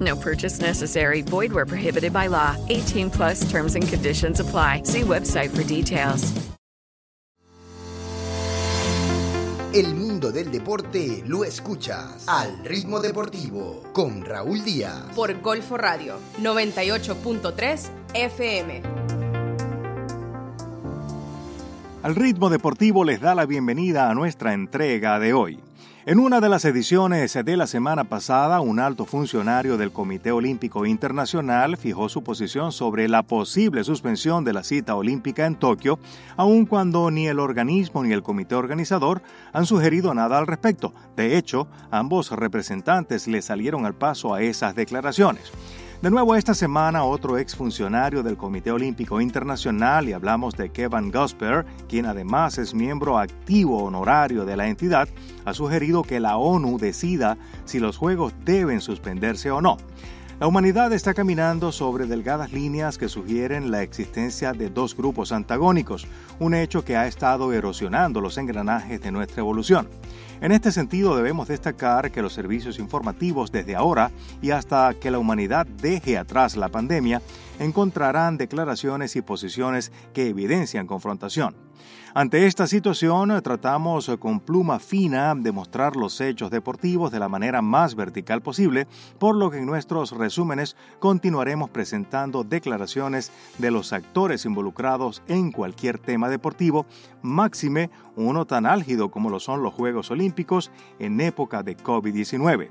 No purchase necessary. Void where prohibited by law. 18 plus terms and conditions apply. See website for details. El mundo del deporte lo escuchas al ritmo deportivo con Raúl Díaz. Por Golfo Radio 98.3 FM. Al ritmo deportivo les da la bienvenida a nuestra entrega de hoy. En una de las ediciones de la semana pasada, un alto funcionario del Comité Olímpico Internacional fijó su posición sobre la posible suspensión de la cita olímpica en Tokio, aun cuando ni el organismo ni el comité organizador han sugerido nada al respecto. De hecho, ambos representantes le salieron al paso a esas declaraciones. De nuevo esta semana otro exfuncionario del Comité Olímpico Internacional y hablamos de Kevin Gosper, quien además es miembro activo honorario de la entidad, ha sugerido que la ONU decida si los Juegos deben suspenderse o no. La humanidad está caminando sobre delgadas líneas que sugieren la existencia de dos grupos antagónicos, un hecho que ha estado erosionando los engranajes de nuestra evolución. En este sentido debemos destacar que los servicios informativos desde ahora y hasta que la humanidad deje atrás la pandemia encontrarán declaraciones y posiciones que evidencian confrontación. Ante esta situación, tratamos con pluma fina de mostrar los hechos deportivos de la manera más vertical posible, por lo que en nuestros resúmenes continuaremos presentando declaraciones de los actores involucrados en cualquier tema deportivo, máxime uno tan álgido como lo son los Juegos Olímpicos en época de COVID-19.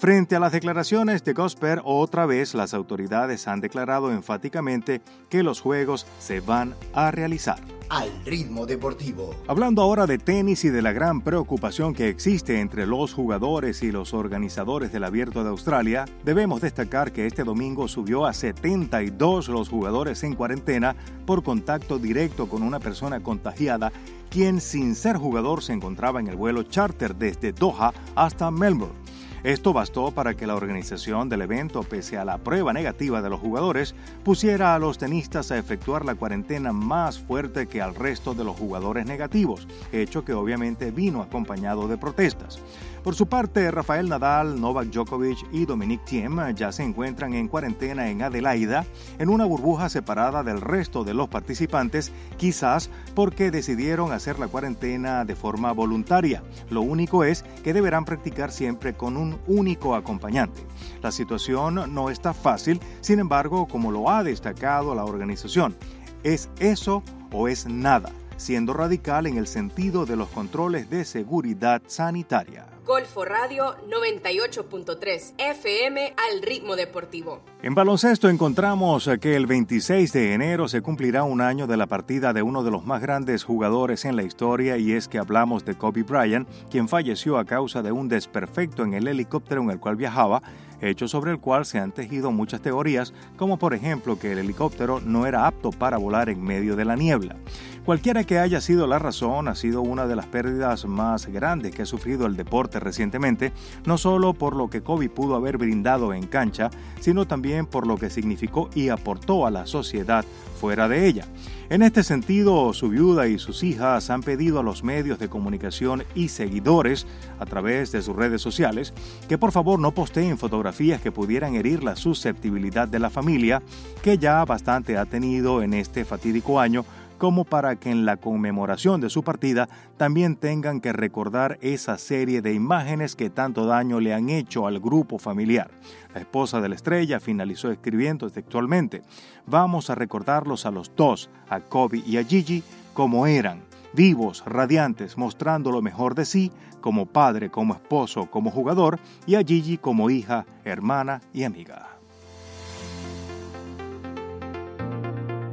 Frente a las declaraciones de Gosper, otra vez las autoridades han declarado enfáticamente que los Juegos se van a realizar. Al ritmo deportivo. Hablando ahora de tenis y de la gran preocupación que existe entre los jugadores y los organizadores del Abierto de Australia, debemos destacar que este domingo subió a 72 los jugadores en cuarentena por contacto directo con una persona contagiada, quien sin ser jugador se encontraba en el vuelo charter desde Doha hasta Melbourne. Esto bastó para que la organización del evento, pese a la prueba negativa de los jugadores, pusiera a los tenistas a efectuar la cuarentena más fuerte que al resto de los jugadores negativos, hecho que obviamente vino acompañado de protestas. Por su parte, Rafael Nadal, Novak Djokovic y Dominic Thiem ya se encuentran en cuarentena en Adelaida, en una burbuja separada del resto de los participantes, quizás porque decidieron hacer la cuarentena de forma voluntaria. Lo único es que deberán practicar siempre con un único acompañante. La situación no está fácil, sin embargo, como lo ha destacado la organización, es eso o es nada, siendo radical en el sentido de los controles de seguridad sanitaria. Golfo Radio 98.3 FM al ritmo deportivo. En baloncesto encontramos que el 26 de enero se cumplirá un año de la partida de uno de los más grandes jugadores en la historia y es que hablamos de Kobe Bryant, quien falleció a causa de un desperfecto en el helicóptero en el cual viajaba hecho sobre el cual se han tejido muchas teorías, como por ejemplo que el helicóptero no era apto para volar en medio de la niebla. Cualquiera que haya sido la razón, ha sido una de las pérdidas más grandes que ha sufrido el deporte recientemente, no solo por lo que Kobe pudo haber brindado en cancha, sino por lo que significó y aportó a la sociedad fuera de ella. En este sentido, su viuda y sus hijas han pedido a los medios de comunicación y seguidores a través de sus redes sociales que por favor no posteen fotografías que pudieran herir la susceptibilidad de la familia, que ya bastante ha tenido en este fatídico año como para que en la conmemoración de su partida también tengan que recordar esa serie de imágenes que tanto daño le han hecho al grupo familiar. La esposa de la estrella finalizó escribiendo textualmente, vamos a recordarlos a los dos, a Kobe y a Gigi, como eran, vivos, radiantes, mostrando lo mejor de sí, como padre, como esposo, como jugador, y a Gigi como hija, hermana y amiga.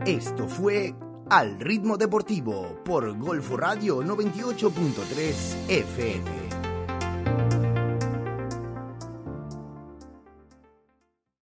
Esto fue Al Ritmo Deportivo por Golfo Radio 98.3 FM.